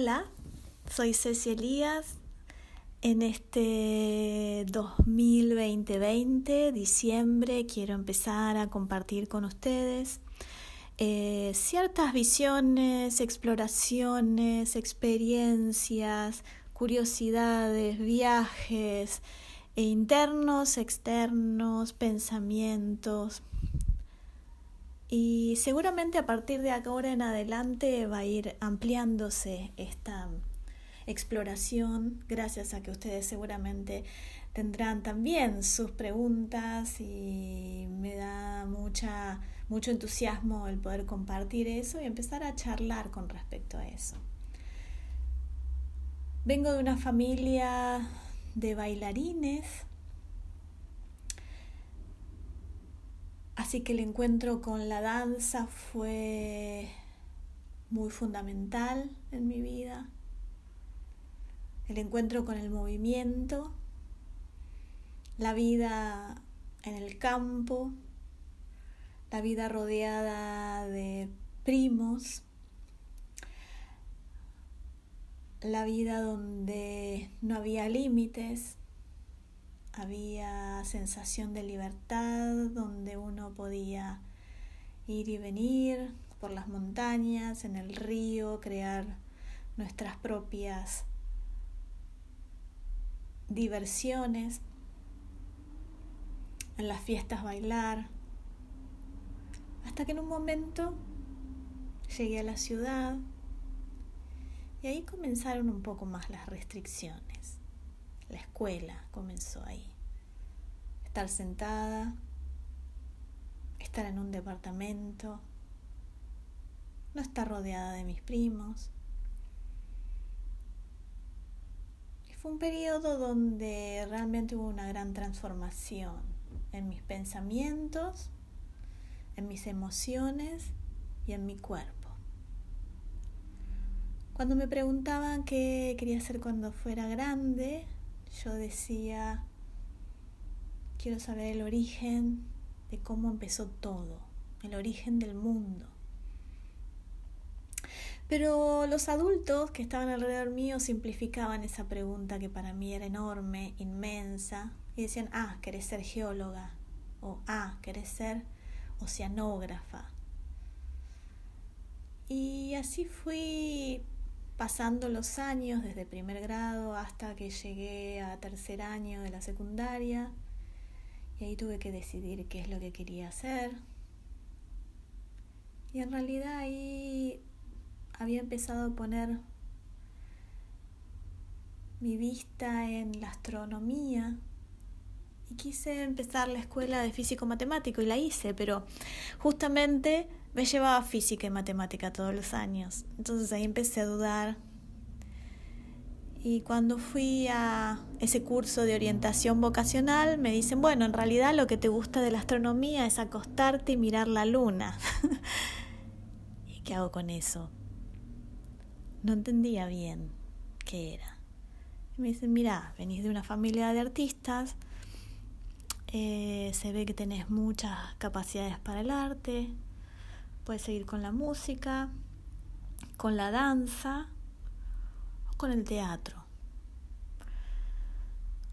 Hola, soy Ceci Elías. En este 2020, diciembre, quiero empezar a compartir con ustedes eh, ciertas visiones, exploraciones, experiencias, curiosidades, viajes, internos, externos, pensamientos, y seguramente a partir de ahora en adelante va a ir ampliándose esta exploración, gracias a que ustedes seguramente tendrán también sus preguntas y me da mucha, mucho entusiasmo el poder compartir eso y empezar a charlar con respecto a eso. Vengo de una familia de bailarines Así que el encuentro con la danza fue muy fundamental en mi vida. El encuentro con el movimiento, la vida en el campo, la vida rodeada de primos, la vida donde no había límites, había sensación de libertad donde uno podía ir y venir por las montañas, en el río, crear nuestras propias diversiones, en las fiestas bailar, hasta que en un momento llegué a la ciudad y ahí comenzaron un poco más las restricciones. La escuela comenzó ahí. Estar sentada, estar en un departamento, no estar rodeada de mis primos. Y fue un periodo donde realmente hubo una gran transformación en mis pensamientos, en mis emociones y en mi cuerpo. Cuando me preguntaban qué quería hacer cuando fuera grande, yo decía, quiero saber el origen de cómo empezó todo, el origen del mundo. Pero los adultos que estaban alrededor mío simplificaban esa pregunta que para mí era enorme, inmensa, y decían, ah, querés ser geóloga, o ah, querés ser oceanógrafa. Y así fui pasando los años desde primer grado hasta que llegué a tercer año de la secundaria y ahí tuve que decidir qué es lo que quería hacer. Y en realidad ahí había empezado a poner mi vista en la astronomía y quise empezar la escuela de físico matemático y la hice, pero justamente me llevaba física y matemática todos los años. Entonces ahí empecé a dudar. Y cuando fui a ese curso de orientación vocacional, me dicen, bueno, en realidad lo que te gusta de la astronomía es acostarte y mirar la luna. ¿Y qué hago con eso? No entendía bien qué era. Me dicen, mira, venís de una familia de artistas, eh, se ve que tenés muchas capacidades para el arte, Puedes seguir con la música, con la danza o con el teatro.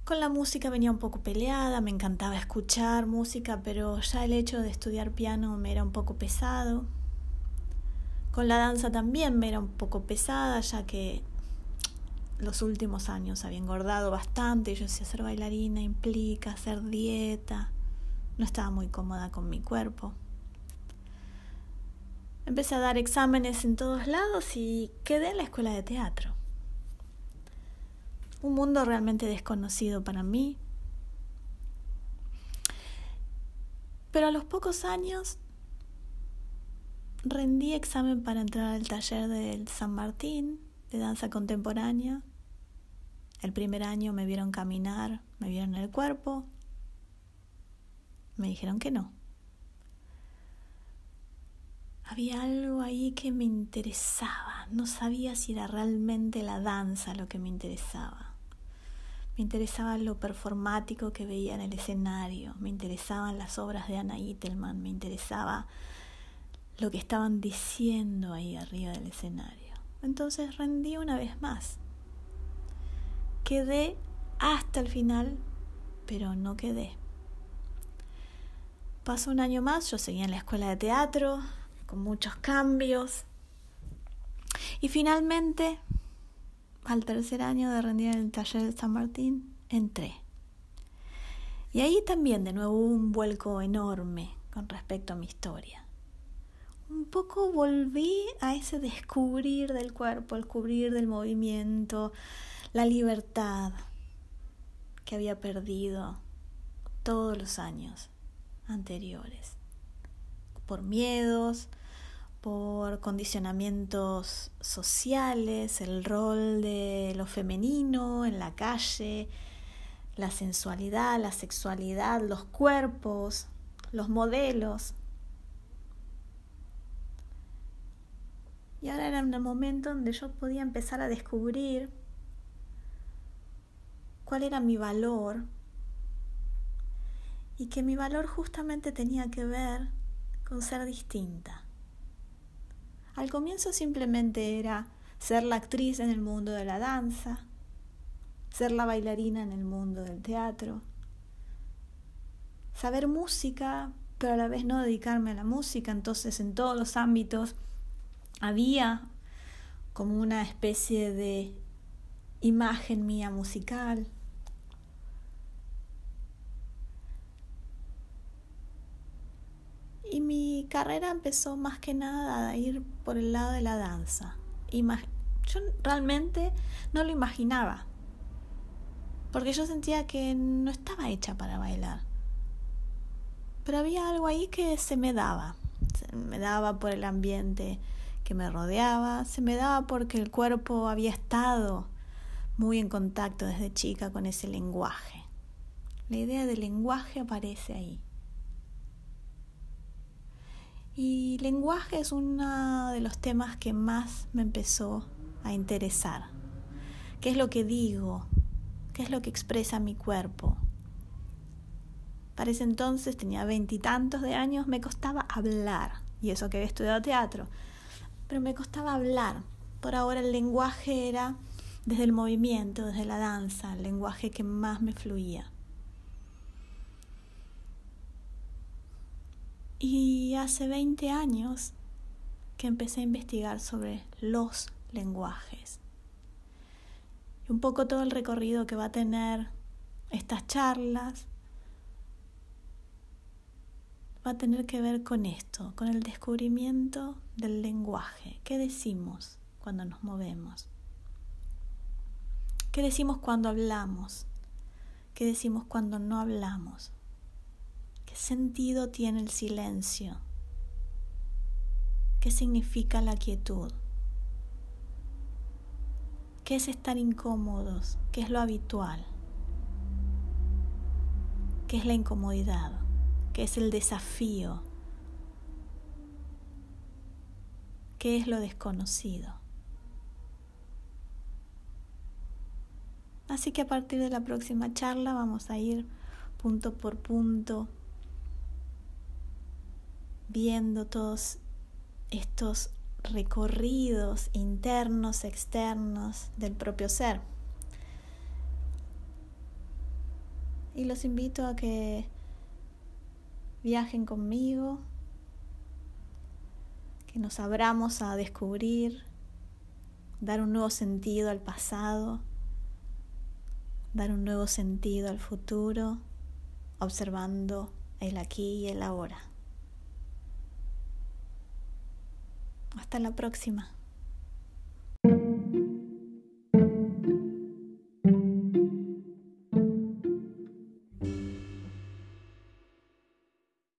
Con la música venía un poco peleada, me encantaba escuchar música, pero ya el hecho de estudiar piano me era un poco pesado. Con la danza también me era un poco pesada, ya que los últimos años había engordado bastante y yo decía ser bailarina implica hacer dieta. No estaba muy cómoda con mi cuerpo. Empecé a dar exámenes en todos lados y quedé en la escuela de teatro. Un mundo realmente desconocido para mí. Pero a los pocos años rendí examen para entrar al taller del San Martín de danza contemporánea. El primer año me vieron caminar, me vieron el cuerpo. Me dijeron que no había algo ahí que me interesaba. No sabía si era realmente la danza lo que me interesaba. Me interesaba lo performático que veía en el escenario, me interesaban las obras de Anna Ittelman, me interesaba lo que estaban diciendo ahí arriba del escenario. Entonces rendí una vez más. Quedé hasta el final, pero no quedé. Pasó un año más, yo seguía en la escuela de teatro, con muchos cambios. Y finalmente, al tercer año de rendir en el taller de San Martín, entré. Y ahí también de nuevo hubo un vuelco enorme con respecto a mi historia. Un poco volví a ese descubrir del cuerpo, el cubrir del movimiento, la libertad que había perdido todos los años anteriores, por miedos, por condicionamientos sociales, el rol de lo femenino en la calle, la sensualidad, la sexualidad, los cuerpos, los modelos. Y ahora era un momento donde yo podía empezar a descubrir cuál era mi valor y que mi valor justamente tenía que ver con ser distinta. Al comienzo simplemente era ser la actriz en el mundo de la danza, ser la bailarina en el mundo del teatro, saber música, pero a la vez no dedicarme a la música, entonces en todos los ámbitos había como una especie de imagen mía musical. Y mi carrera empezó más que nada a ir por el lado de la danza. yo realmente no lo imaginaba, porque yo sentía que no estaba hecha para bailar. Pero había algo ahí que se me daba, se me daba por el ambiente que me rodeaba, se me daba porque el cuerpo había estado muy en contacto desde chica con ese lenguaje. La idea del lenguaje aparece ahí. Y lenguaje es uno de los temas que más me empezó a interesar. ¿Qué es lo que digo? ¿Qué es lo que expresa mi cuerpo? Para ese entonces tenía veintitantos de años, me costaba hablar, y eso que había estudiado teatro, pero me costaba hablar. Por ahora el lenguaje era desde el movimiento, desde la danza, el lenguaje que más me fluía. Y hace 20 años que empecé a investigar sobre los lenguajes. Y un poco todo el recorrido que va a tener estas charlas va a tener que ver con esto, con el descubrimiento del lenguaje. ¿Qué decimos cuando nos movemos? ¿Qué decimos cuando hablamos? ¿Qué decimos cuando no hablamos? Sentido tiene el silencio? ¿Qué significa la quietud? ¿Qué es estar incómodos? ¿Qué es lo habitual? ¿Qué es la incomodidad? ¿Qué es el desafío? ¿Qué es lo desconocido? Así que a partir de la próxima charla vamos a ir punto por punto viendo todos estos recorridos internos, externos del propio ser. Y los invito a que viajen conmigo, que nos abramos a descubrir, dar un nuevo sentido al pasado, dar un nuevo sentido al futuro, observando el aquí y el ahora. Hasta la próxima.